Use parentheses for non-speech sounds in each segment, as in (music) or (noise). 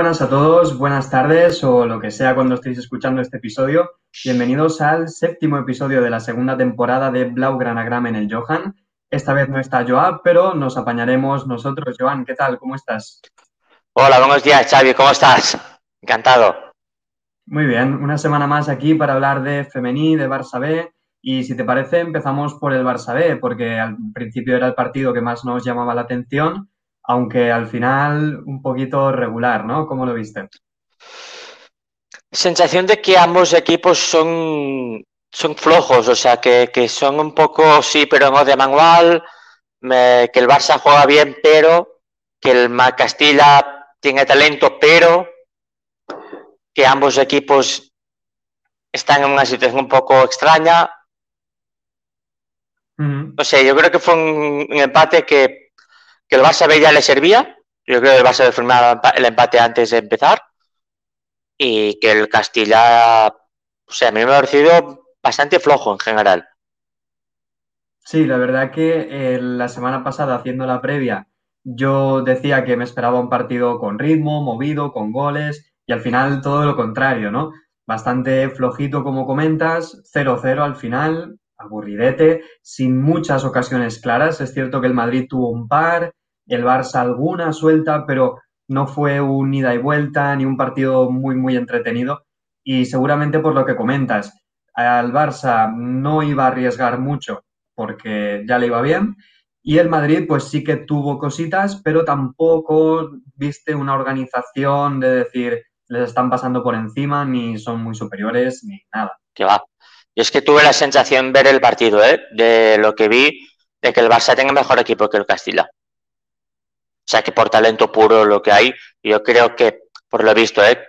Buenas a todos, buenas tardes o lo que sea cuando estéis escuchando este episodio. Bienvenidos al séptimo episodio de la segunda temporada de Blaugranagram en el Johan. Esta vez no está Joab, pero nos apañaremos nosotros. Joan, ¿qué tal? ¿Cómo estás? Hola, buenos días, Xavi, ¿cómo estás? Encantado. Muy bien, una semana más aquí para hablar de Femení, de Barça B. Y si te parece, empezamos por el Barça B, porque al principio era el partido que más nos llamaba la atención aunque al final un poquito regular, ¿no? ¿Cómo lo viste? Sensación de que ambos equipos son, son flojos, o sea, que, son un poco, sí, pero no de manual, que el Barça juega bien, pero que el Castilla tiene talento, pero que ambos equipos están en una situación un poco extraña. O sea, yo creo que fue un empate que que el Barça B ya le servía. Yo creo que el Barça B firmar el empate antes de empezar. Y que el Castilla, o sea, a mí me ha parecido bastante flojo en general. Sí, la verdad que eh, la semana pasada, haciendo la previa, yo decía que me esperaba un partido con ritmo, movido, con goles, y al final todo lo contrario, ¿no? Bastante flojito, como comentas, 0-0 al final, aburridete, sin muchas ocasiones claras. Es cierto que el Madrid tuvo un par, el Barça alguna suelta, pero no fue un ida y vuelta ni un partido muy, muy entretenido. Y seguramente por lo que comentas, al Barça no iba a arriesgar mucho porque ya le iba bien. Y el Madrid, pues sí que tuvo cositas, pero tampoco viste una organización de decir les están pasando por encima, ni son muy superiores, ni nada. Que va. Y es que tuve la sensación ver el partido, ¿eh? de lo que vi, de que el Barça tenga mejor equipo que el Castilla. Sea que por talento puro lo que hay, yo creo que, por lo visto, ¿eh?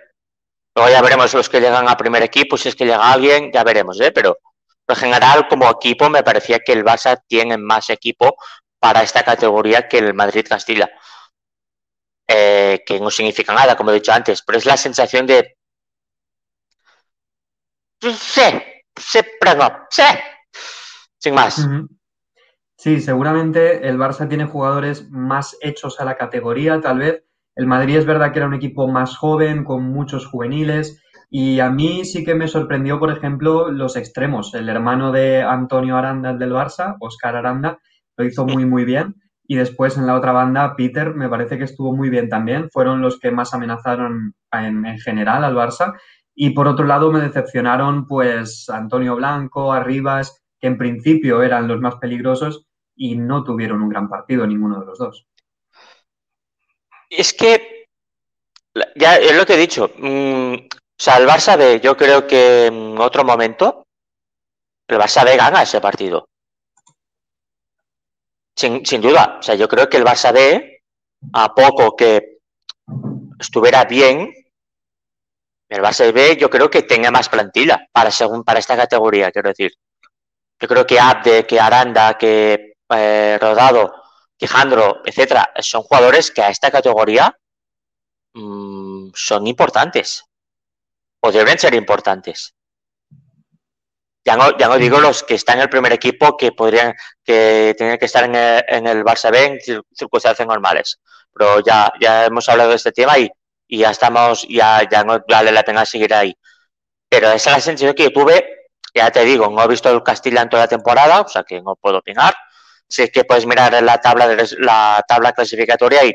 luego ya veremos los que llegan a primer equipo, si es que llega alguien, ya veremos, ¿eh? pero en general como equipo me parecía que el Barça tiene más equipo para esta categoría que el Madrid-Castilla. Eh, que no significa nada, como he dicho antes, pero es la sensación de... Sí, sí, pero no, sí, sin más. Sí, seguramente el Barça tiene jugadores más hechos a la categoría, tal vez. El Madrid es verdad que era un equipo más joven, con muchos juveniles. Y a mí sí que me sorprendió, por ejemplo, los extremos. El hermano de Antonio Aranda del Barça, Oscar Aranda, lo hizo muy, muy bien. Y después en la otra banda, Peter me parece que estuvo muy bien también. Fueron los que más amenazaron en, en general al Barça. Y por otro lado me decepcionaron pues Antonio Blanco, Arribas, que en principio eran los más peligrosos y no tuvieron un gran partido ninguno de los dos. Es que, ya es lo que he dicho, mm, o sea, el Barça B, yo creo que en otro momento, el Barça B gana ese partido. Sin, sin duda, o sea, yo creo que el Barça B, a poco que estuviera bien, el Barça B yo creo que tenga más plantilla para, según, para esta categoría, quiero decir. Yo creo que Abde, que Aranda, que eh, Rodado, Quijandro, etcétera, son jugadores que a esta categoría mm, son importantes o deben ser importantes. Ya no, digo los que están en el primer equipo que podrían, que tienen que estar en el, Barça B en circunstancias normales. Pero ya, ya hemos hablado de este tema y, ya estamos, ya, ya no vale la pena seguir ahí. Pero esa es la sensación que tuve, ya te digo, no he visto el Castilla en toda la temporada, o sea que no puedo opinar, si es que puedes mirar la tabla de la tabla clasificatoria y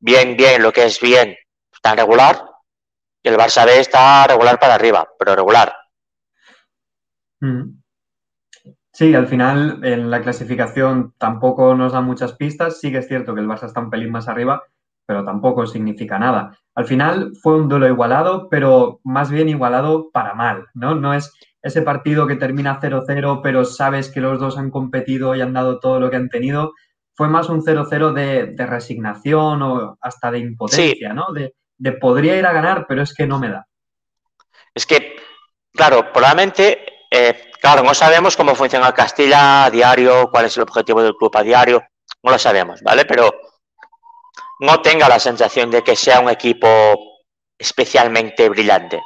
bien, bien, lo que es bien, tan regular, y el Barça B está regular para arriba, pero regular. Mm. Sí, al final en la clasificación tampoco nos da muchas pistas. Sí que es cierto que el Barça está un pelín más arriba, pero tampoco significa nada. Al final fue un duelo igualado, pero más bien igualado para mal, ¿no? No es ese partido que termina 0-0, pero sabes que los dos han competido y han dado todo lo que han tenido, fue más un 0-0 de, resignación o hasta de impotencia, ¿no? De, podría ir a ganar, pero es que no me da. Es que, claro, probablemente, eh, claro, no sabemos cómo funciona Castilla a diario, cuál es el objetivo del club a diario, no lo sabemos, ¿vale? Pero no tenga la sensación de que sea un equipo especialmente brillante.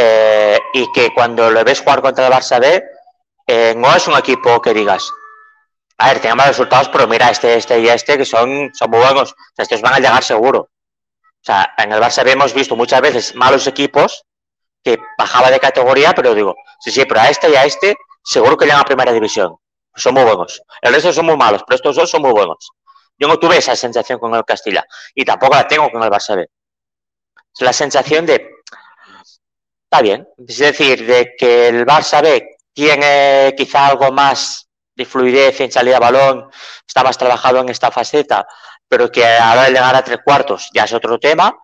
Eh, y que cuando lo ves jugar contra el Barça B, eh, no es un equipo que digas, a ver, tengan más resultados, pero mira, este, este y este, que son, son muy buenos. estos van a llegar seguro. O sea, en el Barça B hemos visto muchas veces malos equipos que bajaba de categoría, pero digo, sí, sí, pero a este y a este seguro que llegan a primera división. Son muy buenos. El resto son muy malos, pero estos dos son muy buenos. Yo no tuve esa sensación con el Castilla y tampoco la tengo con el Barça B. Es la sensación de, está bien, es decir, de que el Barça B tiene quizá algo más de fluidez en salida de balón, está más trabajado en esta faceta, pero que a la hora de llegar a tres cuartos ya es otro tema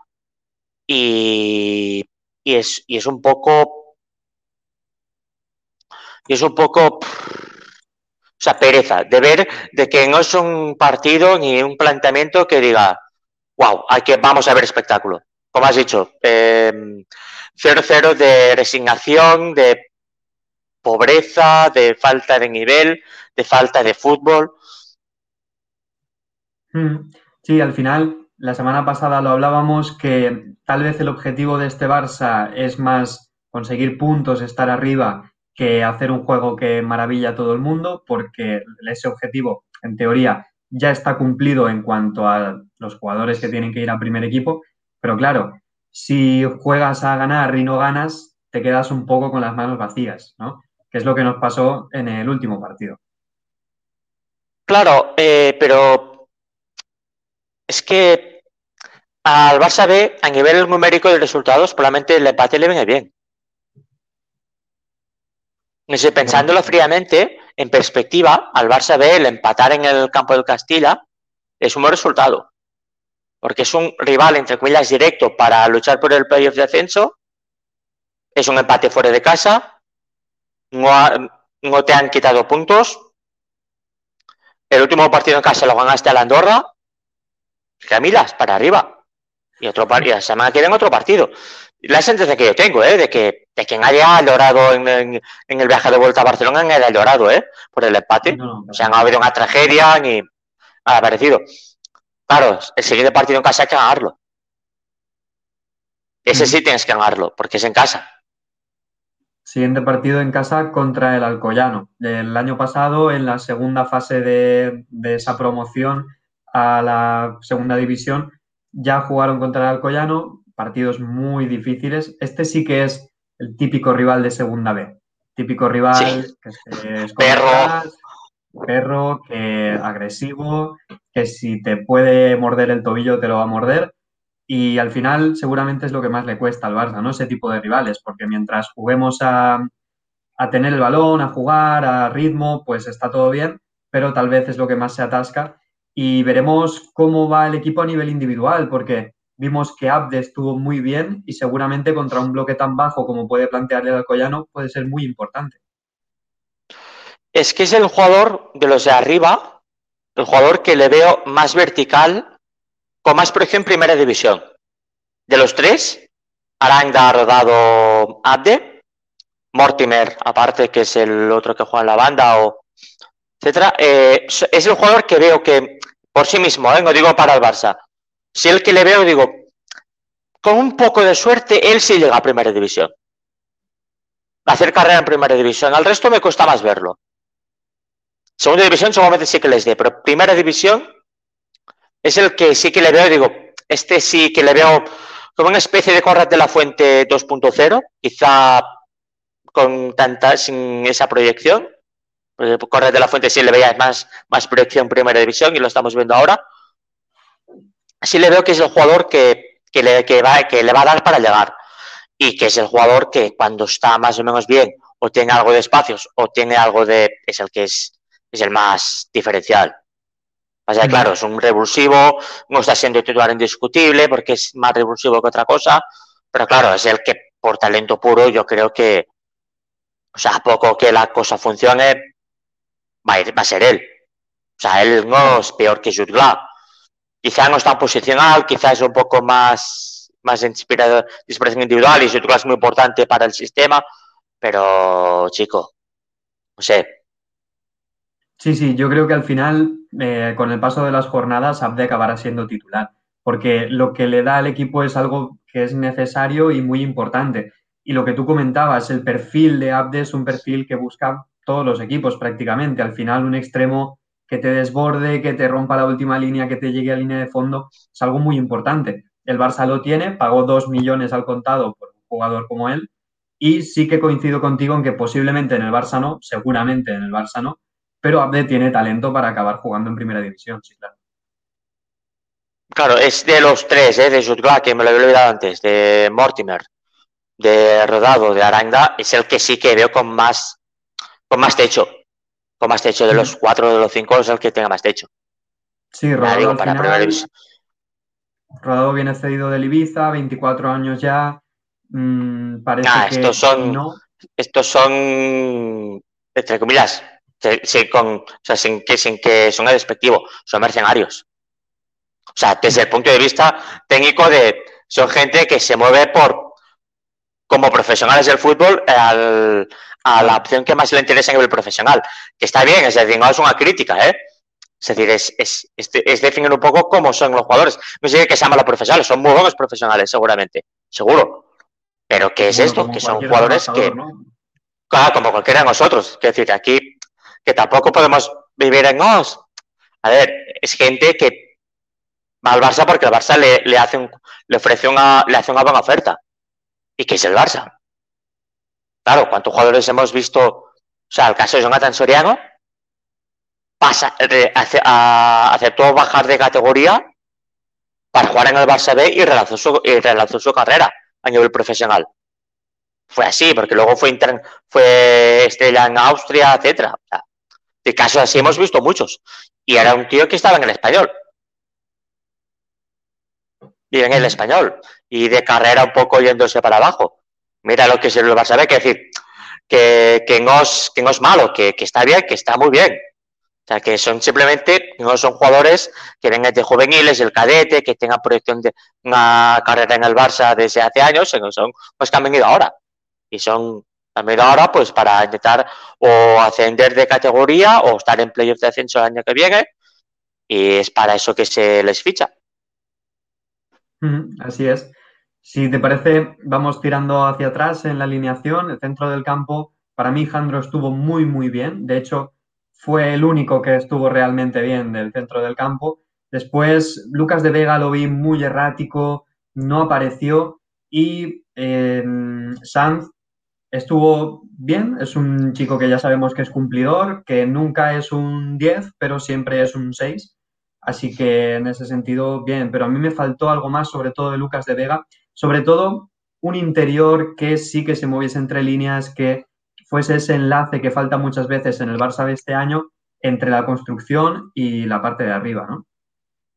y, y, es, y es un poco y es un poco o sea, pereza de ver de que no es un partido ni un planteamiento que diga, wow, hay que, vamos a ver espectáculo. Como has dicho, 0-0 eh, de resignación, de pobreza, de falta de nivel, de falta de fútbol. Mm, sí, al final, la semana pasada lo hablábamos que tal vez el objetivo de este Barça es más conseguir puntos, estar arriba que hacer un juego que maravilla a todo el mundo, porque ese objetivo, en teoría, ya está cumplido en cuanto a los jugadores que tienen que ir al primer equipo, pero claro, si juegas a ganar y no ganas, te quedas un poco con las manos vacías, ¿no? Que es lo que nos pasó en el último partido. Claro, eh, pero es que al Barça B, a nivel numérico de resultados, probablemente el empate le viene bien. Pensándolo fríamente, en perspectiva, al Barça B el empatar en el campo del Castilla es un buen resultado. Porque es un rival, entre comillas, directo para luchar por el playoff de ascenso. Es un empate fuera de casa. No, te han quitado puntos. El último partido en casa lo ganaste a la Andorra. Camilas, para arriba. Y otro y la semana que viene otro partido la sentencia que yo tengo, ¿eh? De que, de quien haya llorado en, en, el viaje de vuelta a Barcelona haya llorado, ¿eh? Por el empate. o sea, no ha habido una tragedia ni ha parecido. Claro, el siguiente partido en casa hay que ganarlo. Ese sí tienes que ganarlo, porque es en casa. Siguiente partido en casa contra el Alcoyano. El año pasado, en la segunda fase de, de esa promoción a la segunda división, ya jugaron contra el Alcoyano, partidos muy difíciles. Este sí que es el típico rival de segunda B. Típico rival que es perro. perro, que agresivo, que si te puede morder el tobillo te lo va a morder. Y al final seguramente es lo que más le cuesta al Barça, ¿no? Ese tipo de rivales, porque mientras juguemos a, a tener el balón, a jugar, a ritmo, pues está todo bien, pero tal vez es lo que más se atasca. Y veremos cómo va el equipo a nivel individual, porque vimos que Abde estuvo muy bien y seguramente contra un bloque tan bajo como puede plantearle el Alcoyano puede ser muy importante. Es que es el jugador de los de arriba, el jugador que le veo más vertical, con más proyección en primera división. De los tres, Aranda ha rodado Abde, Mortimer, aparte que es el otro que juega en la banda, o etcétera, eh, es el jugador que veo que por sí mismo, ¿eh? no digo para el Barça, si el que le veo, digo, con un poco de suerte, él sí llega a primera división. Hacer carrera en primera división. Al resto me cuesta más verlo. Segunda división seguramente sí que les dé, pero primera división es el que sí que le veo, digo, este sí que le veo como una especie de Corrat de la Fuente 2.0, quizá con tanta, sin esa proyección. Corrat de la Fuente sí le veía más, más proyección primera división y lo estamos viendo ahora sí le veo que es el jugador que, le, que, va, que le va a dar para llegar y que es el jugador que cuando está más o menos bien o tiene algo de espacios o tiene algo de... es el que es, es el más diferencial. O sea, claro, es un revulsivo, no está siendo titular indiscutible porque es más revulsivo que otra cosa, pero claro, es el que por talento puro yo creo que, o sea, a poco que la cosa funcione, va a, ir, va a ser él. O sea, él no es peor que Jutgla quizá no es tan posicional, quizá es un poco más, más inspirado, inspiración individual y su es muy importante para el sistema, pero chico, no sé. Sí, sí, yo creo que al final, eh, con el paso de las jornadas, Abde acabará siendo titular, porque lo que le da al equipo es algo que es necesario y muy importante. Y lo que tú comentabas, el perfil de Abde es un perfil que busca todos los equipos prácticamente. Al final, un extremo que te desborde, que te rompa la última línea, que te llegue a línea de fondo, es algo muy importante. el Barça lo tiene, pagó dos millones al contado por un jugador como él, y sí que coincido contigo en que posiblemente en el Barça no, seguramente en el Barça no, pero Abde tiene talento para acabar jugando en primera división, sí, claro. Claro, es de los tres, ¿eh? de Jutgla, que me lo había olvidado antes, de Mortimer, de Rodado, de Aranda, es el que sí que veo con más, con más techo. Con más techo de los cuatro, de los cinco, es el que tenga más techo. Sí, Rodado, para final, Rodado viene cedido del Ibiza, 24 años ya. Mmm, parece ah, que estos son, no. estos son, entre comillas, sin, con, o sea, sin, que, sin que son despectivo, son mercenarios. O sea, desde el punto de vista técnico de son gente que se mueve por como profesionales del fútbol al, a la opción que más le interesa a nivel profesional. Que está bien, es decir, no es una crítica, ¿eh? Es decir, es, es, es, es definir un poco cómo son los jugadores. No sé que sean malos profesionales, son muy buenos profesionales, seguramente, seguro. Pero ¿qué es bueno, esto? Que son jugadores que, ¿no? claro, como cualquiera de nosotros. Es decir, aquí, que tampoco podemos vivir en os. A ver, es gente que va al Barça porque el Barça le, le, hace un, le ofrece una, le hace una buena oferta. ¿Y qué es el Barça? Claro, ¿cuántos jugadores hemos visto? O sea, el caso de Jonathan Soriano pasa, eh, hace, a, aceptó bajar de categoría para jugar en el Barça B y relanzó su, y relanzó su carrera a nivel profesional. Fue así, porque luego fue, inter, fue estrella en Austria, etcétera. De casos así hemos visto muchos. Y era un tío que estaba en el español. Y en el español. Y de carrera un poco yéndose para abajo. Mira lo que se lo va a saber, que decir, que, que, no es, que no es malo, que, que está bien, que está muy bien. O sea, que son simplemente, no son jugadores que vengan de juveniles, del cadete, que tengan proyección de una carrera en el Barça desde hace años, sino son pues que han venido ahora. Y son, han venido ahora pues para intentar o ascender de categoría o estar en playoff de ascenso el año que viene. Y es para eso que se les ficha. Así es. Si te parece, vamos tirando hacia atrás en la alineación. El centro del campo, para mí, Jandro estuvo muy, muy bien. De hecho, fue el único que estuvo realmente bien del centro del campo. Después, Lucas de Vega lo vi muy errático, no apareció. Y eh, Sanz estuvo bien, es un chico que ya sabemos que es cumplidor, que nunca es un 10, pero siempre es un 6. Así que en ese sentido, bien, pero a mí me faltó algo más, sobre todo de Lucas de Vega, sobre todo un interior que sí que se moviese entre líneas, que fuese ese enlace que falta muchas veces en el Barça de este año entre la construcción y la parte de arriba, ¿no?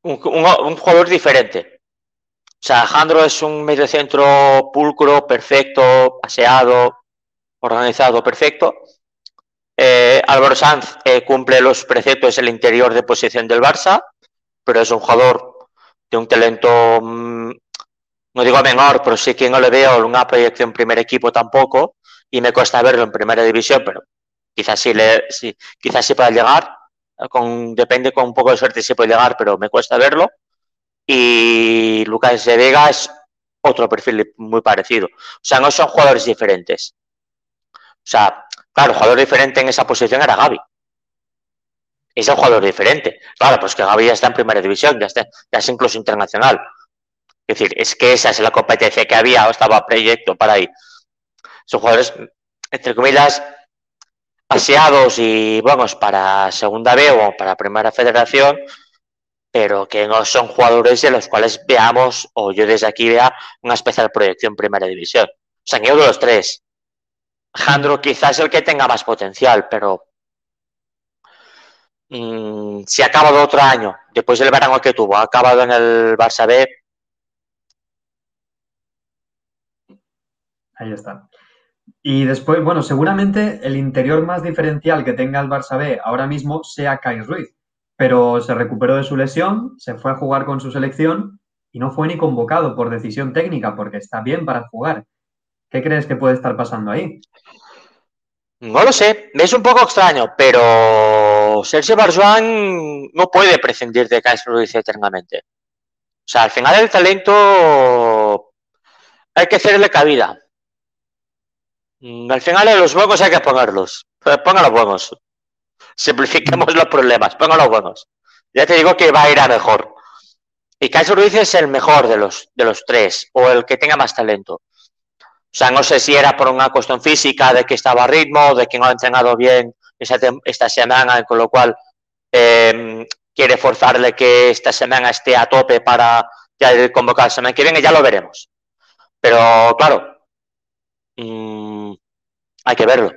Un, un, jugador diferente. O sea, Alejandro es un mediocentro pulcro, perfecto, paseado, organizado, perfecto. Eh, Álvaro Sanz eh, cumple los preceptos del interior de posición del Barça, pero es un jugador de un talento, mmm, no digo menor, pero sí que no le veo una proyección primer equipo tampoco, y me cuesta verlo en primera división, pero quizás sí, le, sí, quizás sí pueda llegar, con, depende con un poco de suerte si puede llegar, pero me cuesta verlo. Y Lucas de Vega es otro perfil muy parecido. O sea, no son jugadores diferentes. O sea, claro, el jugador diferente en esa posición era Gaby. Es el jugador diferente. Claro, pues que Gaby ya está en primera división, ya, está, ya es incluso internacional. Es decir, es que esa es la competencia que había o estaba proyecto para ahí son jugadores, entre comillas, paseados y, vamos, para segunda B o para primera federación, pero que no son jugadores de los cuales veamos, o yo desde aquí vea, una especial proyección primera división. O sea, yo de los tres. Jandro quizás el que tenga más potencial, pero mmm, si ha acabado otro año, después del verano que tuvo, ha acabado en el Barça B. Ahí está. Y después, bueno, seguramente el interior más diferencial que tenga el Barça B ahora mismo sea Kai Ruiz, pero se recuperó de su lesión, se fue a jugar con su selección y no fue ni convocado por decisión técnica porque está bien para jugar. ¿Qué crees que puede estar pasando ahí? No lo sé, es un poco extraño, pero Sergio Barjuan no puede prescindir de Kai Ruiz eternamente. O sea, al final el talento hay que hacerle cabida. Mm, al final los buenos hay que ponerlos. Ponga los buenos. Simplifiquemos los problemas, ponga los buenos. Ya te digo que va a ir a mejor. Y Kaiser Ruiz es el mejor de los, de los tres, o el que tenga más talento. Sea, no sé si era por una cuestión física, de que estaba a ritmo, de que no ha entrenado bien esta semana, con lo cual eh, quiere forzarle que esta semana esté a tope para ya convocar semana que viene, ya lo veremos. Pero claro, mmm, hay que verlo.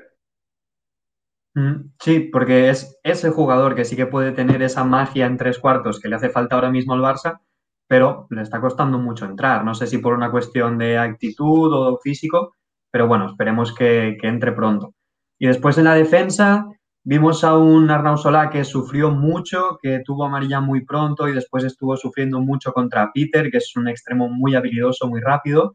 Mm, sí, porque es ese jugador que sí que puede tener esa magia en tres cuartos que le hace falta ahora mismo al Barça, pero le está costando mucho entrar. No sé si por una cuestión de actitud o físico, pero bueno, esperemos que, entre pronto. Y después en la defensa vimos a un Arnau Solá que sufrió mucho, que tuvo amarilla muy pronto y después estuvo sufriendo mucho contra Peter, que es un extremo muy habilidoso, muy rápido.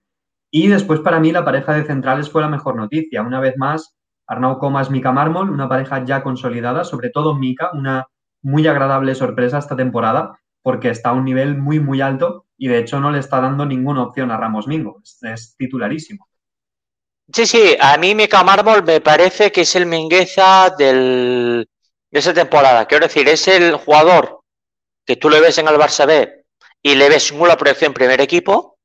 Y después para mí la pareja de centrales fue la mejor noticia. Una vez más, Arnau Comas, Mica Mármol, una pareja ya consolidada, sobre todo Mica, una muy agradable sorpresa esta temporada, porque está a un nivel muy, muy alto y de hecho no le está dando ninguna opción a Ramos Mingo, es, titularísimo. Sí, sí, a mí Mica Mármol me parece que es el Mingueza de esa temporada. Quiero decir, es el jugador que tú le ves en el Barça B y le ves nula proyección primer equipo,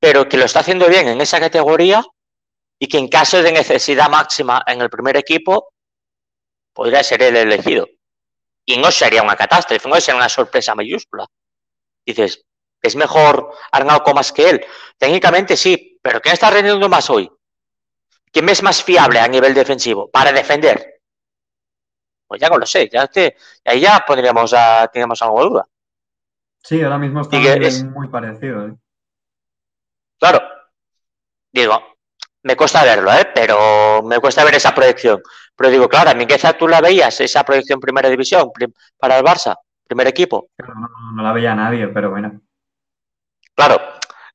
pero que lo está haciendo bien en esa categoría y que en caso de necesidad máxima en el primer equipo podría ser el elegido. Y no sería una catástrofe, no sería una sorpresa mayúscula. Dices, es mejor Arnau Comas que él. Técnicamente sí, pero ¿quién está rendiendo más hoy? ¿Quién es más fiable a nivel defensivo para defender? Pues ya no lo sé, ya te, ahí ya podríamos, a, tenemos algo de duda. Sí, ahora mismo está muy parecido. ¿eh? Claro. Digo, me cuesta verlo, ¿eh? pero me cuesta ver esa proyección. Pero digo, claro, a Mingueza tú la veías, esa proyección primera división para el Barça, primer equipo. No, la veía nadie, pero bueno. Claro,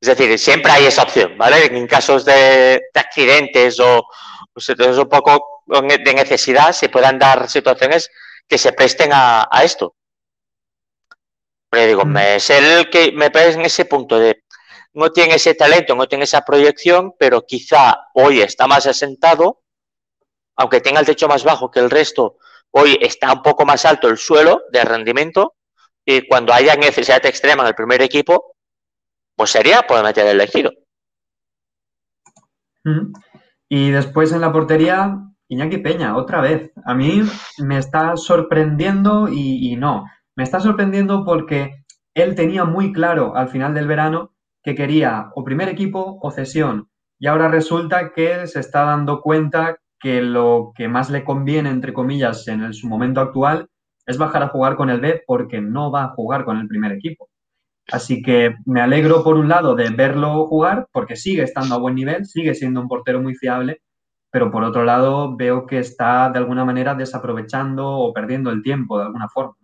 es decir, siempre hay esa opción, ¿vale? En casos de, accidentes o, o un poco de necesidad, se puedan dar situaciones que se presten a, esto. Pero digo, mm. me, es el que me parece en ese punto de no tiene ese talento, no tiene esa proyección, pero quizá hoy está más asentado, aunque tenga el techo más bajo que el resto, hoy está un poco más alto el suelo de rendimiento y cuando haya necesidad extrema en el primer equipo, pues sería poder meter el elegido. Y después en la portería, Iñaki Peña, otra vez. A mí me está sorprendiendo y no. Me está sorprendiendo porque él tenía muy claro al final del verano que quería o primer equipo o cesión. Y ahora resulta que se está dando cuenta que lo que más le conviene, entre comillas, en su momento actual es bajar a jugar con el B porque no va a jugar con el primer equipo. Así que me alegro por un lado de verlo jugar porque sigue estando a buen nivel, sigue siendo un portero muy fiable, pero por otro lado veo que está de alguna manera desaprovechando o perdiendo el tiempo de alguna forma.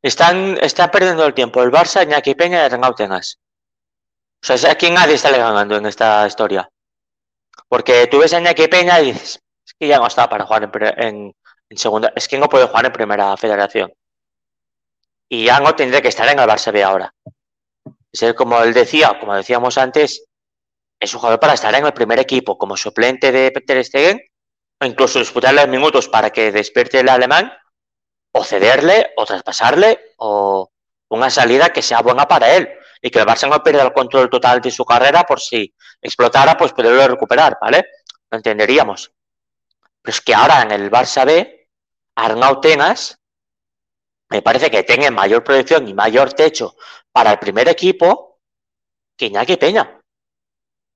Está perdiendo el tiempo el Barça, Iñaki Peña y Renato Tengas. O sea, es a nadie está ganando en esta historia. Porque tú ves a Iñaki Peña y dices, es que ya no está para jugar en, segunda, es que no puede jugar en primera federación. Y ya no tendría que estar en el Barça B ahora. Es como él decía, como decíamos antes, es un jugador para estar en el primer equipo como suplente de Peter Stegen, o incluso disputarle minutos para que despierte el alemán, o cederle, o traspasarle, o una salida que sea buena para él y que el Barça no pierda el control total de su carrera por si explotara, pues poderlo recuperar, ¿vale? Lo entenderíamos. Pero es que ahora en el Barça B, Arnau Tenas me parece que tenga mayor proyección y mayor techo para el primer equipo que Iñaki Peña.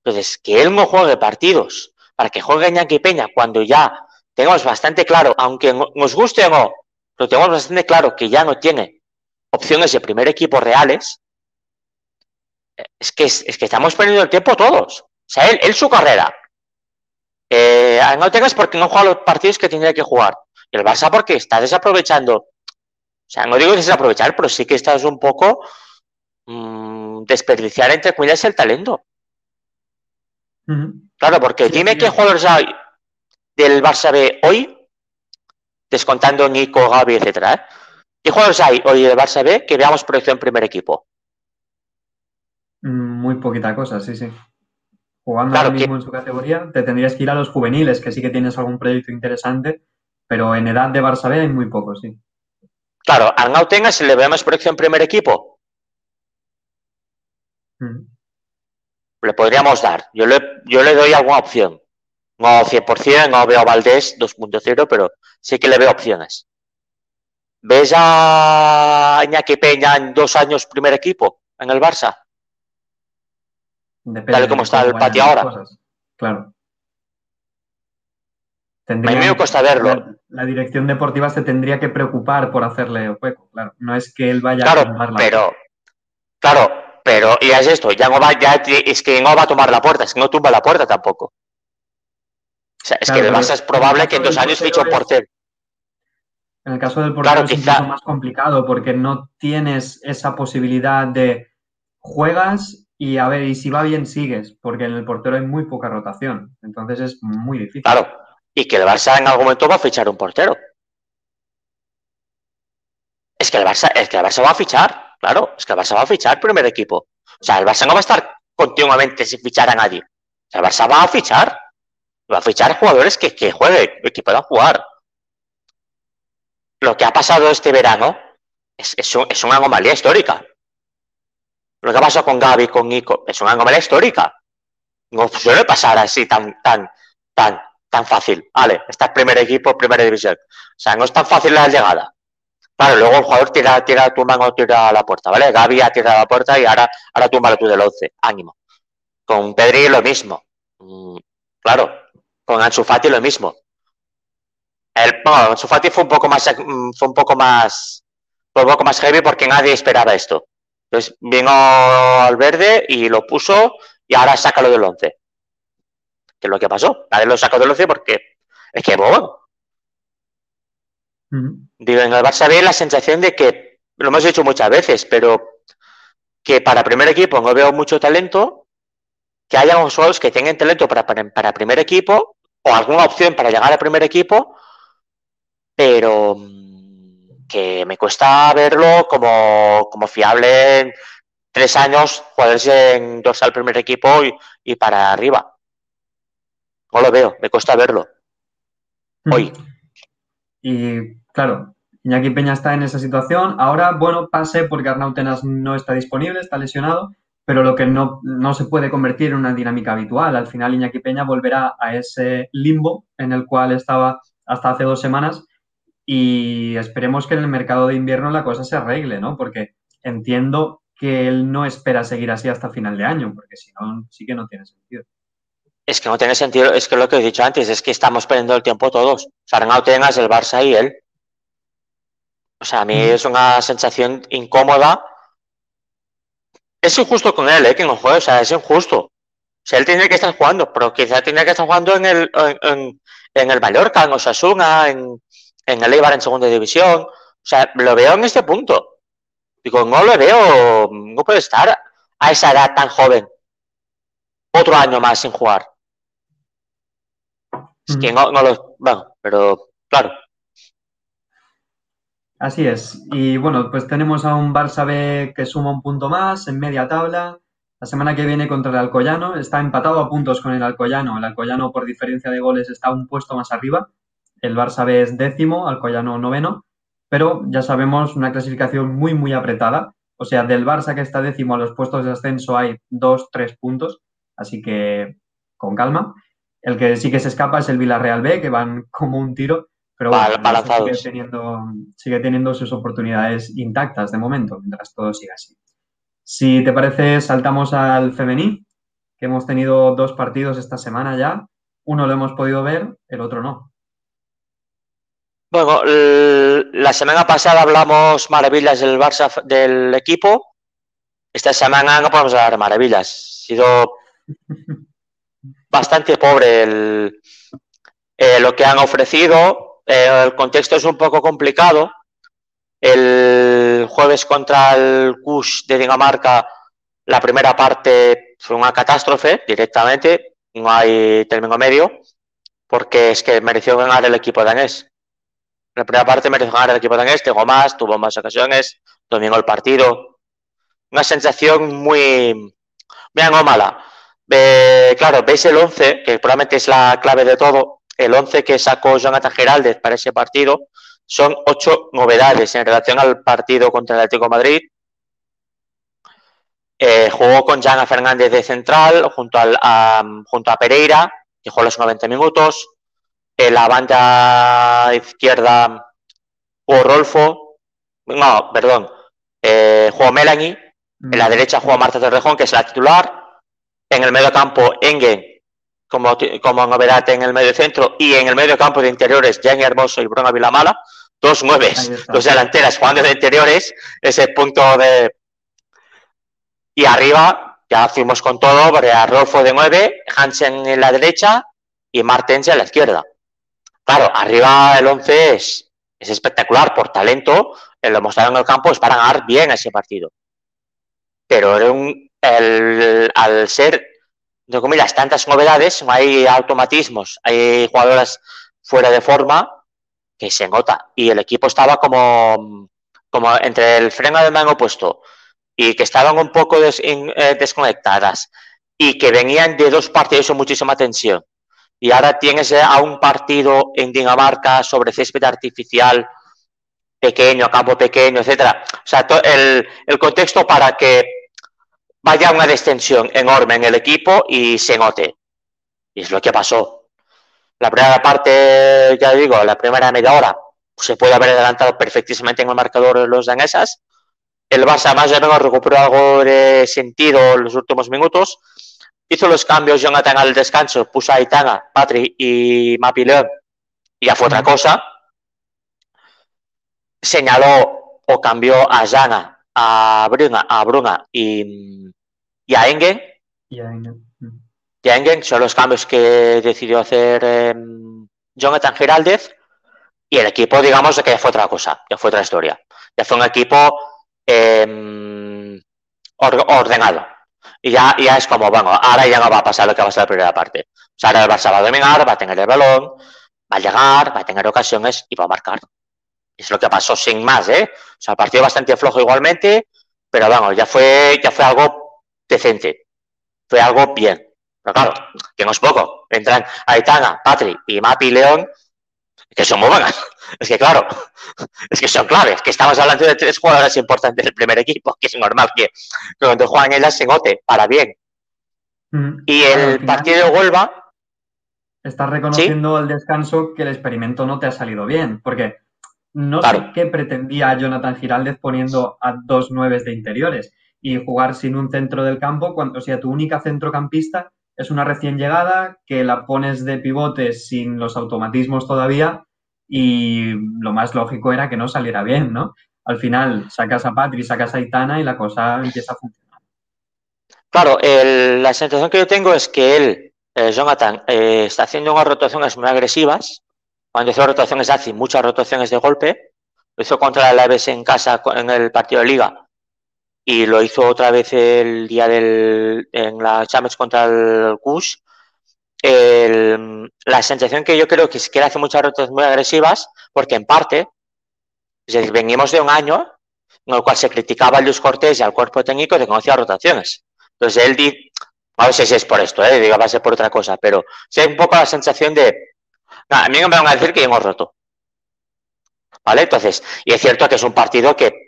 Entonces, que él no juegue partidos para que juegue Iñaki Peña cuando ya tengamos bastante claro, aunque nos guste o no, pero tenemos bastante claro que ya no tiene opciones de primer equipo reales, es que, es, que estamos perdiendo el tiempo todos. O sea, él, su carrera. Eh, no tengas porque no juega los partidos que tendría que jugar. Y el Barça porque está desaprovechando. O sea, no digo desaprovechar, pero sí que estás un poco mmm, desperdiciar entre comillas el talento. Claro, porque dime qué jugadores hay del Barça B hoy, descontando Nico, Gaby, etcétera. ¿eh? ¿Qué jugadores hay hoy del Barça B que veamos proyección en primer equipo? Muy poquita cosa, sí, sí. Jugando ahora mismo en su categoría, te tendrías que ir a los juveniles, que sí que tienes algún proyecto interesante, pero en edad de Barça B hay muy poco, sí. Claro, Arnau Tenga, si le vemos proyección primer equipo, Mm. Le podríamos dar. Yo le, yo le doy alguna opción. No 100%, no veo a Valdés 2.0, pero sí que le veo opciones. ¿Ves a Iñaki Peña en dos años primer equipo en el Barça? Depende Tal como está el patio ahora. Claro. a mí me cuesta verlo. La, dirección deportiva se tendría que preocupar por hacerle hueco, claro. No es que él vaya a tomar la pero, Claro, pero y es esto, ya no va, ya es que no va a tomar la puerta, es que no tumba la puerta tampoco. O sea, es que Barça es probable que en dos años fiche un portero. En el caso del portero es un poco más complicado porque no tienes esa posibilidad de juegas y a ver, y si va bien sigues, porque en el portero hay muy poca rotación. Entonces es muy difícil. Claro, y que el Barça en algún momento va a fichar un portero. Es que el Barça, es que el Barça va a fichar, claro, es que el Barça va a fichar primer equipo. O sea, el Barça no va a estar continuamente sin fichar a nadie. O sea, el Barça va a fichar. Va a fichar jugadores que, que jueguen, que puedan jugar lo que ha pasado este verano es, es, una anomalía histórica. Lo que pasado con Gaby, con Nico, es una anomalía histórica. No suele pasar así tan, tan, tan, tan fácil. Vale, está el primer equipo, primera división. O sea, no es tan fácil la llegada. Claro, luego el jugador tira, tira, tumba o tira a la puerta, ¿vale? Gaby ha tirado a la puerta y ahora, ahora tumba tú del 11. Ánimo. Con Pedri lo mismo. Mm, claro, con Ansu Fati lo mismo. El, bueno, Sufati fue un poco más mm, fue un poco más fue un poco más heavy porque nadie esperaba esto. Entonces vino al verde y lo puso y ahora sácalo del 11. ¿Qué es lo que pasó? Nadie lo sacó del 11 porque es que bueno. Digo, en el Barça ve la sensación de que, lo hemos dicho muchas veces, pero que para primer equipo no veo mucho talento, que haya jugadores que tengan talento para, para, para primer equipo o alguna opción para llegar al primer equipo, pero mm, que me cuesta verlo como, como fiable en tres años, jugarse en dos al primer equipo y, para arriba. No lo veo, me cuesta verlo. Hoy. Y claro, Iñaki Peña está en esa situación. Ahora, bueno, pase porque Arnau Tenas no está disponible, está lesionado, pero lo que no, no, se puede convertir en una dinámica habitual. Al final, Iñaki Peña volverá a ese limbo en el cual estaba hasta hace dos semanas y esperemos que en el mercado de invierno la cosa se arregle, ¿no? Porque entiendo que él no espera seguir así hasta final de año, porque si no, sí que no tiene sentido. Es que no tiene sentido, es que lo que he dicho antes, es que estamos perdiendo el tiempo todos. Sarnau tengas el Barça y él. O sea, a mí es una sensación incómoda. Es injusto con él, ¿eh? Que no juegue, o sea, es injusto. O sea, él tiene que estar jugando, pero quizá tiene que estar jugando en el, en, en el Mallorca, en Osasuna, en, en el Eibar en segunda división. O sea, lo veo en este punto. Digo, no lo veo, no puede estar a esa edad tan joven. Otro año más sin jugar. Es que no, no lo. Bueno, pero claro. Así es. Y bueno, pues tenemos a un Barça B que suma un punto más en media tabla. La semana que viene contra el Alcoyano. Está empatado a puntos con el Alcoyano. El Alcoyano, por diferencia de goles, está un puesto más arriba. El Barça B es décimo, Alcoyano noveno, pero ya sabemos una clasificación muy, muy apretada. O sea, del Barça que está décimo a los puestos de ascenso hay dos, tres puntos, así que con calma. El que sí que se escapa es el Villarreal B, que van (laughs) como un tiro, pero bueno, sigue, teniendo, sigue teniendo sus oportunidades intactas de momento, mientras todo siga así. Si te parece, saltamos al femení, que hemos tenido dos partidos esta semana ya. Uno lo hemos podido ver, el otro no. Bueno, la semana pasada hablamos maravillas del Barça del equipo. Esta semana no podemos hablar maravillas. Ha sido (laughs) bastante pobre eh, lo que han ofrecido. Eh, el contexto es un poco complicado. El jueves contra el Kush de Dinamarca, la primera parte fue una catástrofe directamente. No hay término medio, porque es que mereció ganar el equipo danés la primera parte mereció ganar el equipo danés, tengo más, tuvo más ocasiones, dominó el partido. Una sensación muy, muy anómala. claro, veis el 11, que probablemente es la clave de todo, el 11 que sacó Jonathan Geraldez para ese partido, son ocho novedades en relación al partido contra el Atlético Madrid. eh, jugó con Jana Fernández de central junto, al, a, junto a Pereira, que jugó los 90 minutos. En la banda izquierda jugó Rolfo, no, perdón, eh, jugó Melanie. En la derecha jugó Marta Torrejón, que es la titular. En el medio campo, Engen, como, como novedad en el medio centro. Y en el medio campo de interiores, Jenny Hermoso y Bruna Vilamala. Dos nueves, dos delanteras jugando de interiores. Ese punto de, y arriba ya fuimos con todo, Rolfo de 9, Hansen en la derecha y Martens en la izquierda. Claro, arriba el 11 es, es espectacular por talento, lo mostraron en el campo es para ganar bien ese partido. Pero un, el, al ser, de comillas, tantas novedades, no hay automatismos, hay jugadoras fuera de forma que se nota. Y el equipo estaba como, como entre el freno de mano puesto y que estaban un poco des, in, eh, desconectadas y que venían de dos partidos con muchísima tensión. Y ahora tienes a un partido en Dinamarca sobre césped artificial pequeño, campo pequeño, etcétera. O sea, el, contexto para que vaya una distensión enorme en el equipo y se note. Y es lo que pasó. La primera parte, ya digo, la primera media hora se puede haber adelantado perfectísimamente en el marcador de los danesas el Barça más o menos recuperó algo de sentido en los últimos minutos. Hizo los cambios Jonathan al descanso, puso a Itana, Patri y Mapi León, y ya fue otra cosa. Señaló o cambió a Jana, a Bruna, a Bruna y, y a Engen. Y a Engen. Y a Engen son los cambios que decidió hacer eh, Jonathan Giraldez. Y el equipo, digamos, que ya fue otra cosa, ya fue otra historia. Ya fue un equipo eh, ordenado. Y ya, ya es como, bueno, ahora ya no va a pasar lo que a ser la primera parte. O sea, ahora el Barça va a dominar, va a tener el balón, va a llegar, va a tener ocasiones y va a marcar. Es lo que pasó sin más, ¿eh? O sea, el partido bastante flojo igualmente, pero vamos, ya fue, ya fue algo decente. Fue algo bien. Pero claro, que no es poco. Entran Aitana, Patri y Mapi León, que son muy buenas. Es que claro, es que son claves, que estamos hablando de tres jugadoras importantes del primer equipo, que es normal que cuando juegan ellas se note para bien. Mm, y el final, partido de Huelva... Estás reconociendo ¿sí? el descanso que el experimento no te ha salido bien, porque no claro. sé qué pretendía Jonathan Giraldez poniendo a dos nueves de interiores y jugar sin un centro del campo, cuando o sea tu única centrocampista es una recién llegada que la pones de pivote sin los automatismos todavía y lo más lógico era que no saliera bien, ¿no? Al final sacas a Patri, sacas a Itana y la cosa empieza a funcionar. Claro, la sensación que yo tengo es que él, eh, Jonathan, eh, está haciendo unas rotaciones muy agresivas. Cuando hizo rotaciones hace muchas rotaciones de golpe. Lo hizo contra la Leves en casa en el partido de liga y lo hizo otra vez el día del en la Champions contra el Kush la sensación que yo creo que es que él hace muchas rotas muy agresivas, porque en parte, es decir, venimos de un año en el cual se criticaba a Luis Cortés y al cuerpo técnico de que no hacía rotaciones. Entonces él di, no sé si es por esto, ¿eh? digo, va a ser por otra cosa, pero sí hay un poco la sensación de, a mí me van a decir que hemos roto. ¿Vale? Entonces, y es cierto que es un partido que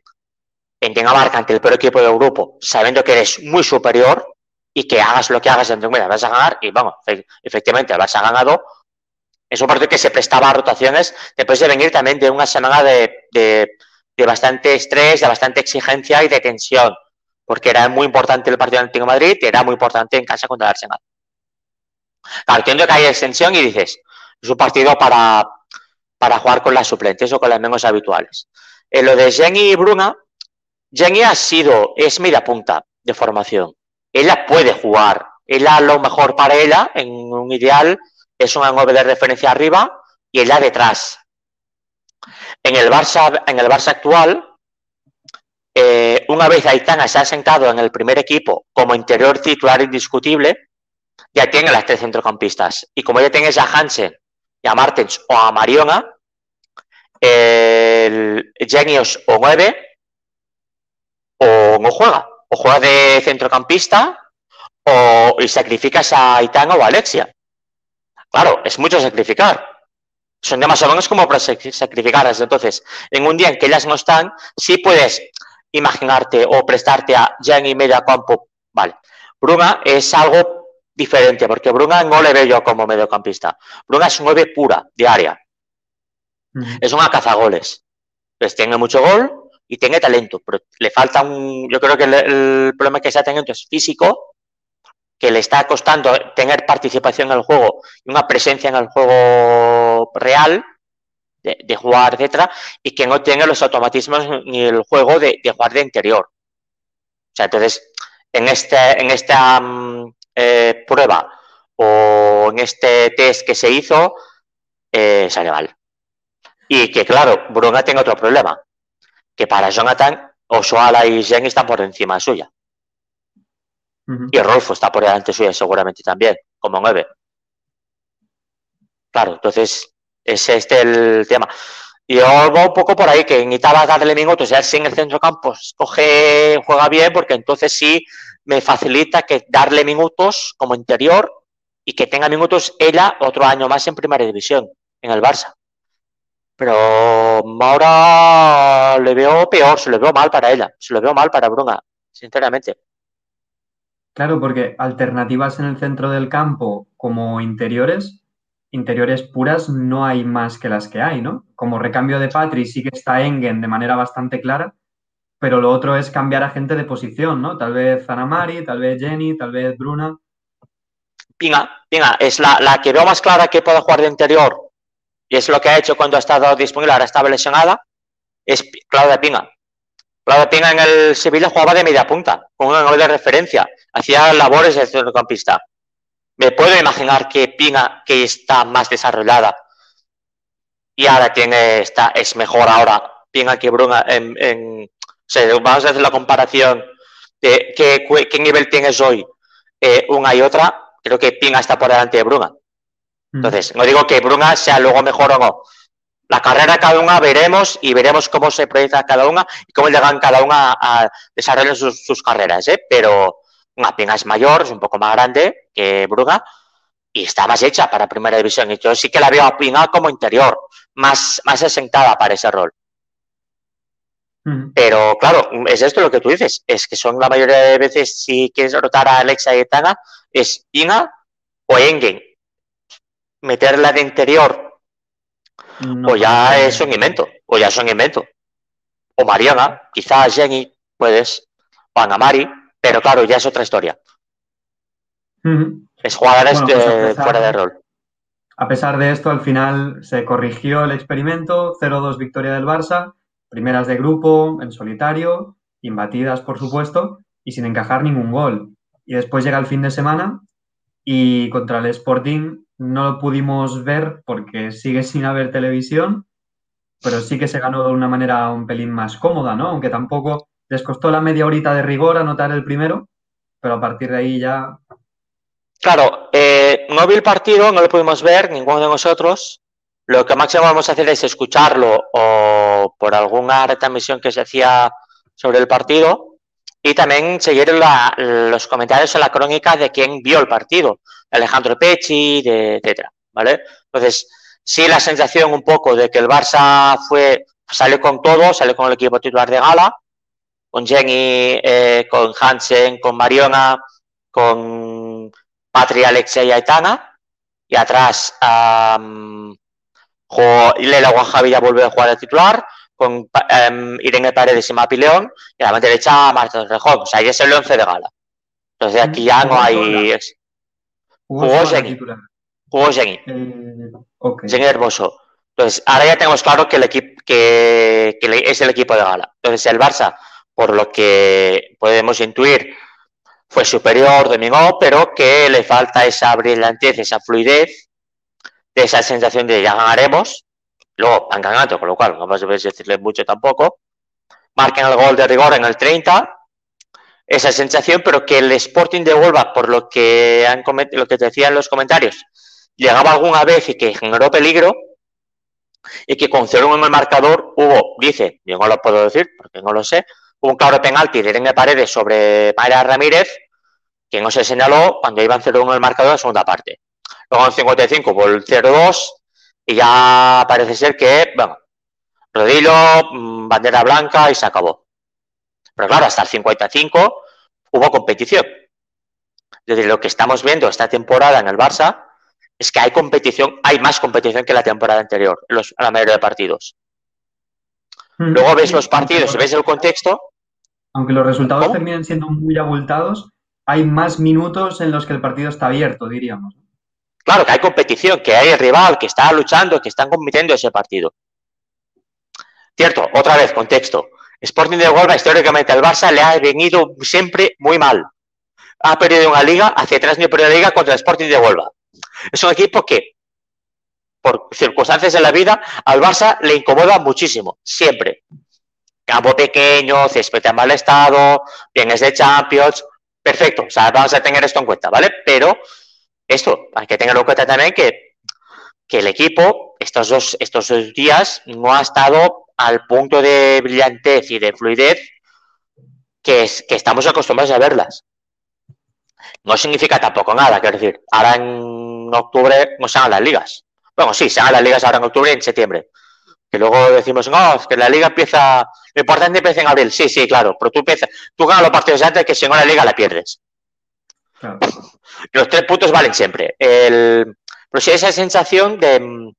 en Dinamarca ante el peor equipo del grupo, sabiendo que eres muy superior, y que hagas lo que hagas dentro de vas a ganar y vamos, efectivamente el Barça ha ganado es un partido que se prestaba a rotaciones después de venir también de una semana de, de, de bastante estrés, de bastante exigencia y de tensión, porque era muy importante el partido Antiguo Madrid y era muy importante en casa contra el Arsenal. Claro, entiendo que hay extensión y dices, es un partido para, para jugar con las suplentes o con las menos habituales. En lo de Jenny y Bruna, Jenny ha sido, es media punta de formación ella puede jugar. Ella lo mejor para ella, en un ideal, es una 9 de referencia arriba y ella detrás. En el Barça, en el Barça actual, eh, una vez Aitana se ha sentado en el primer equipo como interior titular indiscutible, ya tiene las tres centrocampistas. Y como ya tienes a Hansen, a Martens o a Mariona, el Genios o 9 o no juega o juegas de centrocampista o y sacrificas a Itana o a Alexia. Claro, es mucho sacrificar. Son demasiado menos como para sacrificarlas. Entonces, en un día en que ellas no están, sí puedes imaginarte o prestarte a Jenny media campo, vale. Bruna es algo diferente, porque Bruna no le veo yo como mediocampista. Bruna es nueve pura, diaria. Es una cazagoles. Pues tiene mucho gol y tiene talento, pero le falta un. Yo creo que el, problema que está teniendo es físico, que le está costando tener participación en el juego y una presencia en el juego real, de, jugar, etcétera, y que no tiene los automatismos ni el juego de, jugar de interior. O sea, entonces, en, este, en esta mm, eh, prueba o en este test que se hizo, eh, sale mal. Y que, claro, Bruna tiene otro problema, que para Jonathan, Osoala y Jen están por encima suya. Y Rolfo está por delante suya seguramente también, como nueve. Claro, entonces es este el tema. Y yo voy un poco por ahí, que necesitaba darle minutos, ya si en el centro campo coge, juega bien, porque entonces sí me facilita que darle minutos como interior y que tenga minutos ella otro año más en primera división, en el Barça. Pero ahora le veo peor, se lo veo mal para ella, se lo veo mal para Bruna, sinceramente. Claro, porque alternativas en el centro del campo como interiores, interiores puras no hay más que las que hay, ¿no? Como recambio de Patri sí que está Engen de manera bastante clara, pero lo otro es cambiar a gente de posición, ¿no? Tal vez Zanamari, tal vez Jenny, tal vez Bruna. Pinga, Pinga, es la, la que veo más clara que puede jugar de interior y es lo que ha hecho cuando ha estado disponible, ahora estaba lesionada, es Claudia Pinga. Claudia Pinga en el Sevilla jugaba de media punta, con un gol de referencia, hacía labores de centrocampista. Me puedo imaginar que Pinga, que está más desarrollada, y ahora tiene, está, es mejor ahora Pinga que Bruna en, en vamos a hacer la comparación de qué, nivel tienes hoy eh, una y otra, creo que Pinga está por delante de Bruna. Entonces, no digo que Bruna sea luego mejor o no. La carrera cada una veremos y veremos cómo se proyecta cada una y cómo llegan cada una a desarrollar sus, carreras, ¿eh? Pero una Pinga es mayor, es un poco más grande que Bruna y está más hecha para primera división. Y yo sí que la veo a Pinga como interior, más, más asentada para ese rol. Pero claro, es esto lo que tú dices, es que son la mayoría de veces, si quieres rotar a Alexa y Tana, es Pinga o Engen meterla de interior, o ya es un invento, o ya es un invento. O Mariana, quizás Jenny, puedes, o Anamari, pero claro, ya es otra historia. Es jugadores pues fuera de, rol. A pesar de esto, al final se corrigió el experimento, 0-2 victoria del Barça, primeras de grupo, en solitario, imbatidas por supuesto, y sin encajar ningún gol. Y después llega el fin de semana y contra el Sporting no lo pudimos ver porque sigue sin haber televisión, pero sí que se ganó de una manera un pelín más cómoda, ¿no? Aunque tampoco les costó la media horita de rigor anotar el primero, pero a partir de ahí ya... Claro, eh, no vi el partido, no lo pudimos ver, ninguno de nosotros. Lo que máximo vamos a hacer es escucharlo o por alguna retransmisión que se hacía sobre el partido y también seguir los comentarios en la crónica de quien vio el partido. Alejandro Pecci, de, etcétera, ¿vale? Entonces, sí la sensación un poco de que el Barça fue, salió con todo, salió con el equipo titular de gala, con Jenny, eh, con Hansen, con Mariona, con Patria, Alexei y Aitana, y atrás um, Lela Guajavi ya volvió a jugar de titular, con um, Irene Paredes y Mapi León, y a la derecha Marta Rejón, o sea, ahí es el 11 de gala. Entonces aquí ya no hay... Jugó Jenny. Jugó Jenny. Eh, Jenny Hermoso. Entonces, ahora ya tenemos claro que el equipo que, es el equipo de gala. Entonces, el Barça, por lo que podemos intuir, fue superior, dominó, pero que le falta esa brillantez, esa fluidez, de esa sensación de ya ganaremos. Luego han ganado, con lo cual no vamos a decirle mucho tampoco. Marquen el gol de rigor en el 30 esa sensación, pero que el Sporting de Huelva, por lo que, han lo que te decía en los comentarios, llegaba alguna vez y que generó peligro, y que con 0 en el marcador hubo, dice, yo no lo puedo decir porque no lo sé, hubo un claro penalti de Irene Paredes sobre Mayra Ramírez, que no se señaló cuando iban 0 en el marcador en la segunda parte. Luego en 55 hubo el 0-2 y ya parece ser que, bueno, rodillo, mm, bandera blanca y se acabó. Pero claro, hasta el 55 hubo competición. Es decir, lo que estamos viendo esta temporada en el Barça es que hay competición, hay más competición que la temporada anterior, los, la mayoría de partidos. Mm. Luego ves los partidos y ves el contexto. Aunque los resultados ¿Cómo? terminen siendo muy abultados, hay más minutos en los que el partido está abierto, diríamos. Claro que hay competición, que hay el rival, que está luchando, que están compitiendo ese partido. Cierto, otra vez, contexto. Sporting de Huelva, históricamente al Barça le ha venido siempre muy mal. Ha perdido una liga, hace tres años perdió la liga contra el Sporting de Huelva. Es un equipo que, por circunstancias de la vida, al Barça le incomoda muchísimo, siempre. Campo pequeño, césped en mal estado, bienes de Champions, perfecto. O sea, vamos a tener esto en cuenta, ¿vale? Pero esto, hay que tenerlo en cuenta también que, que el equipo estos dos, estos dos días no ha estado al punto de brillantez y de fluidez que, es, que estamos acostumbrados a verlas. No significa tampoco nada, quiero decir, ahora en octubre no se hagan las ligas. Bueno, sí, se hagan las ligas ahora en octubre y en septiembre. Que luego decimos, no, es que la liga empieza, lo importante empieza en abril. Sí, sí, claro, pero tú empiezas, tú ganas los partidos antes que si no la liga la pierdes. Claro. (laughs) Los tres puntos valen siempre. El, pero sí esa sensación de,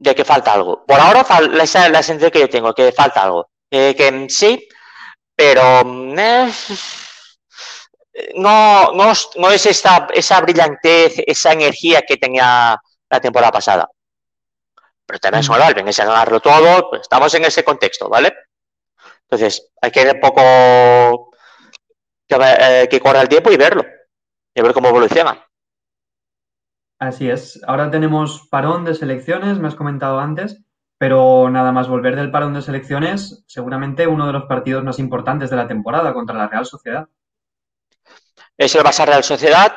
de que falta algo. Por ahora, esa es la sensación que yo tengo, que falta algo. Eh, que sí, pero eh, no, no, no, es esta, esa brillantez, esa energía que tenía la temporada pasada. Pero también es un Alben, es ganarlo todo, pues estamos en ese contexto, ¿vale? Entonces, hay que un poco que, eh, que corra el tiempo y verlo, y ver cómo evoluciona. Así es. Ahora tenemos parón de selecciones, me has comentado antes, pero nada más volver del parón de selecciones, seguramente uno de los partidos más importantes de la temporada contra la Real Sociedad. Es el Barça Real Sociedad.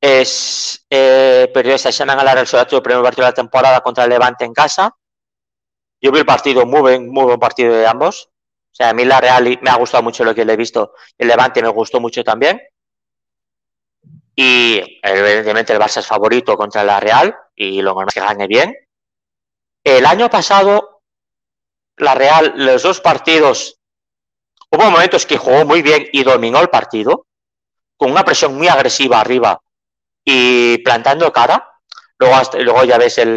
Es eh, perdió esta semana la Real Sociedad el primer partido de la temporada contra el Levante en casa. Yo vi el partido muy buen, muy buen partido de ambos. O sea, a mí la Real me ha gustado mucho lo que le he visto. El Levante me gustó mucho también. Y evidentemente el Barça es favorito contra la Real y lo normal es que gane bien. El año pasado, la Real, los dos partidos, hubo momentos que jugó muy bien y dominó el partido, con una presión muy agresiva arriba y plantando cara. Luego, hasta, luego ya ves el,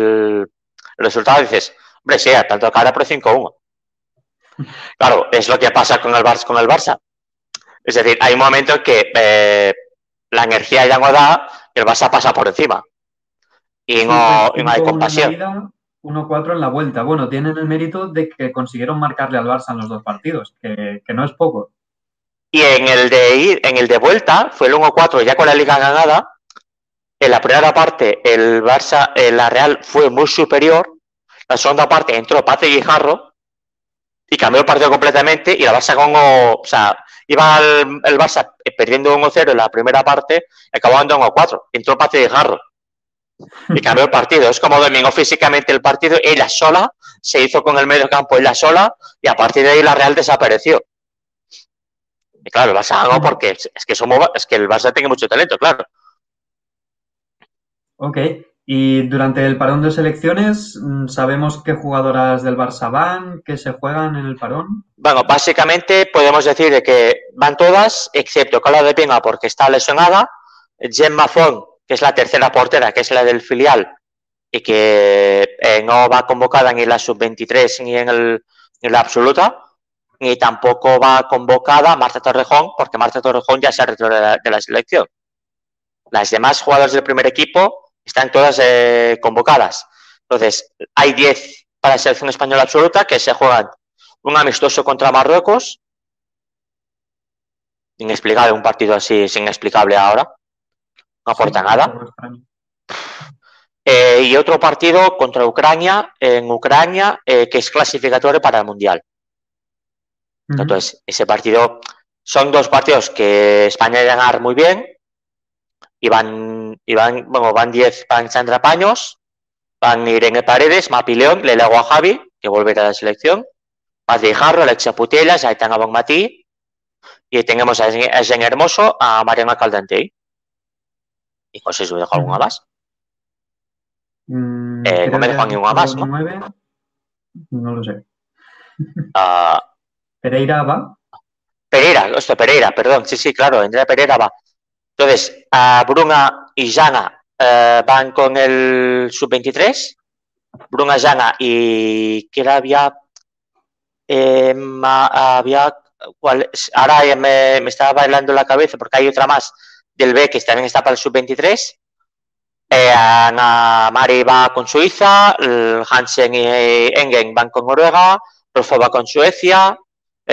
el, resultado y dices, hombre, sí, tanto cara por 5-1. Claro, es lo que pasa con el, Barça, con el Barça. Es decir, hay momentos que eh, la energía ya no da el Barça pasa por encima. Y no, y no hay compasión. 1-4 en la vuelta. Bueno, tienen el mérito de que consiguieron marcarle al Barça en los dos partidos, que, que no es poco. Y en el de ir, en el de vuelta, fue el 1-4 ya con la liga ganada. En la primera parte, el Barça, eh, la Real fue muy superior. La segunda parte entró Pate Guijarro y cambió el partido completamente. Y la Barça con, o sea, iba el, el Barça perdiendo 1-0 en la primera parte, acabando 1-4. Entró Pate Guijarro y cambió el partido. Es como dominó físicamente el partido, ella sola, se hizo con el medio campo ella sola, y a partir de ahí la Real desapareció. Y claro, el Barça ganó porque es que, somos, es que el Barça tiene mucho talento, claro. Ok, y durante el parón de selecciones, ¿sabemos qué jugadoras del Barça van, qué se juegan en el parón? Bueno, básicamente podemos decir de que van todas, excepto Carla de Pina porque está lesionada, Gemma Font que es la tercera portera, que es la del filial, y que eh, no va convocada ni en la sub-23 ni en, el, en la absoluta, ni tampoco va convocada Marta Torrejón, porque Marta Torrejón ya se ha retirado de la selección. Las demás jugadoras del primer equipo están todas eh, convocadas. Entonces, hay 10 para la selección española absoluta que se juegan un amistoso contra Marruecos. Inexplicable, un partido así es inexplicable ahora no aporta sí, nada. Eh, y otro partido contra Ucrania, en Ucrania, eh, que es clasificatorio para el Mundial. Uh -huh. Entonces, ese partido son dos partidos que España va a ganar muy bien. Y van, y van, bueno, van 10, van Sandra Paños, van Irene Paredes, Mapi León, le a Javi, que volverá a la selección, de Jarro, Alexia Putelas, Aitana Bonmatí, y tenemos a Jen Hermoso, a Mariana Caldante. Y no sé si me dejo alguna más. Mm, eh, no me dejo ninguna más, ¿no? 9, no lo sé. Uh, (laughs) Pereira va. Pereira, hostia, Pereira, perdón, sí, sí, claro, Andrea Pereira va. Entonces, a Bruna y Jana eh, van con el sub-23. Bruna, Jana y ¿qué era? había? Eh, ahora me, me, estaba bailando la cabeza porque hay otra más del B que también está para el sub-23. Eh, Ana Mari va con Suiza, Hansen y Engen van con Noruega, Rolfo va con Suecia,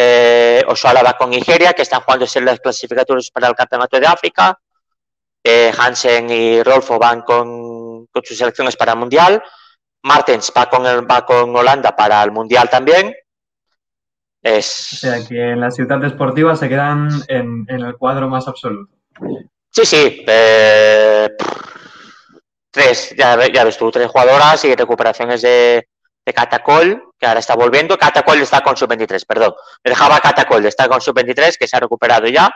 eh, Osala va con Nigeria, que están jugando en las clasificatorias para el Campeonato de África. Eh, Hansen y Rolfo van con, con, sus selecciones para el Mundial. Martens va con, el, va con Holanda para el Mundial también. Es... O sea que en la ciudad deportiva se quedan en, en, el cuadro más absoluto. Sí, sí. Eh, tres, ya, ya, ves tú, tres jugadoras y recuperaciones de, de Catacol, que ahora está volviendo. Catacol está con sub-23, perdón. Me dejaba Catacol, está con sub-23, que se ha recuperado ya.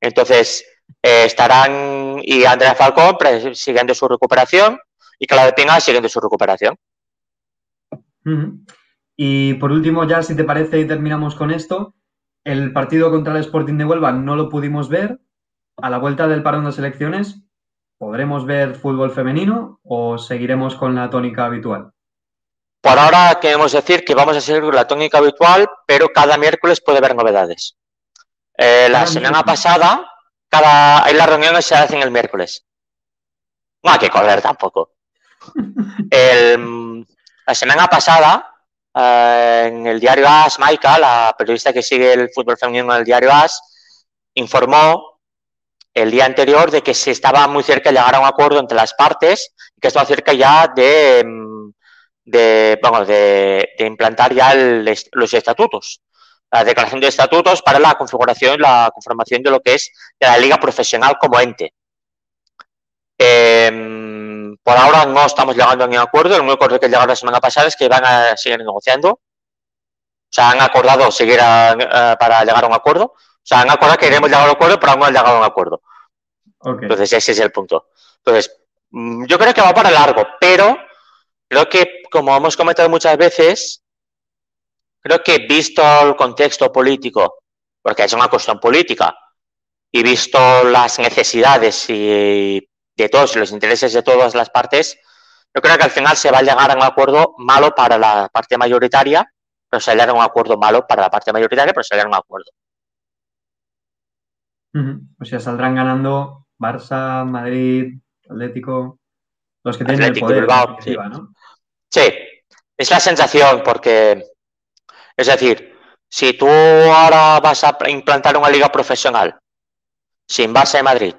Entonces, eh, estarán y Andrea Falcón siguiendo su recuperación y Claudia Pina siguiendo su recuperación. Y por último, ya si te parece y terminamos con esto, el partido contra el Sporting de Huelva no lo pudimos ver. A la vuelta del parón de selecciones, ¿podremos ver fútbol femenino o seguiremos con la tónica habitual? Por ahora queremos decir que vamos a seguir la tónica habitual, pero cada miércoles puede haber novedades. Eh, la semana pasada, cada, las reuniones se hacen el miércoles. No hay que correr tampoco. (laughs) el, la semana pasada, eh, en el diario AS, Maika, la periodista que sigue el fútbol femenino en el diario AS, informó el día anterior de que se estaba muy cerca de llegar a un acuerdo entre las partes, que estaba cerca ya de, de, bueno, de, de implantar ya el, los estatutos, la declaración de estatutos para la configuración, la conformación de lo que es de la liga profesional como ente. Eh, por ahora no estamos llegando a ningún acuerdo, el único acuerdo que llegaron la semana pasada es que van a seguir negociando. O sea, han acordado seguir a, a, para llegar a un acuerdo. O sea, han acordado que queremos llegar a un acuerdo, pero aún no han llegado a un acuerdo. Okay. Entonces, ese es el punto. Entonces, yo creo que va para largo, pero creo que, como hemos comentado muchas veces, creo que visto el contexto político, porque es una cuestión política, y visto las necesidades y de todos los intereses de todas las partes, yo creo que al final se va a llegar a un acuerdo malo para la parte mayoritaria, pero se a un acuerdo malo para la parte mayoritaria, pero se a un acuerdo. Uh -huh. O sea, saldrán ganando Barça, Madrid, Atlético, los que tienen Atlético, el poder. Bilbao, sí. ¿no? Sí, es la sensación porque, es decir, si tú ahora vas a implantar una liga profesional sin Barça y Madrid,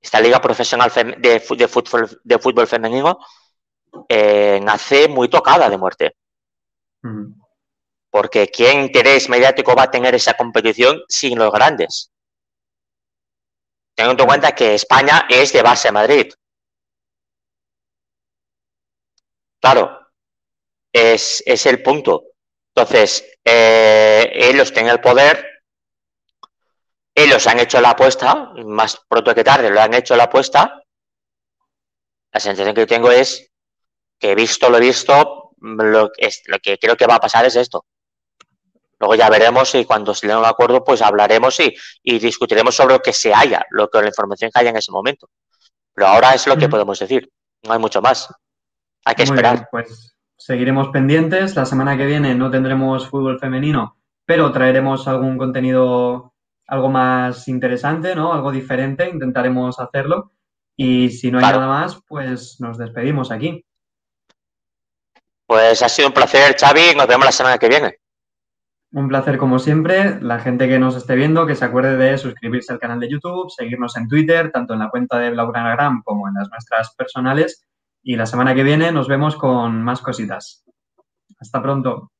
esta liga profesional de, de, fútbol, de fútbol femenino eh, nace muy tocada de muerte. Uh -huh. Porque ¿qué interés mediático va a tener esa competición sin los grandes? Teniendo en cuenta que España es de base Madrid. Claro, es, es el punto. Entonces, eh, ellos tienen el poder, ellos han hecho la apuesta, más pronto que tarde lo han hecho la apuesta. La sensación que tengo es que visto lo visto, lo, es, lo que creo que va a pasar es esto. Luego ya veremos y cuando se le un acuerdo, pues hablaremos y, y, discutiremos sobre lo que se haya, lo que la información que haya en ese momento. Pero ahora es lo que podemos decir, no hay mucho más. Hay que Muy esperar. Bien, pues seguiremos pendientes. La semana que viene no tendremos fútbol femenino, pero traeremos algún contenido algo más interesante, ¿no? Algo diferente, intentaremos hacerlo. Y si no hay claro. nada más, pues nos despedimos aquí. Pues ha sido un placer, Xavi. Nos vemos la semana que viene. Un placer como siempre. La gente que nos esté viendo, que se acuerde de suscribirse al canal de YouTube, seguirnos en Twitter, tanto en la cuenta de Blaugranagram como en las nuestras personales. Y la semana que viene nos vemos con más cositas. Hasta pronto.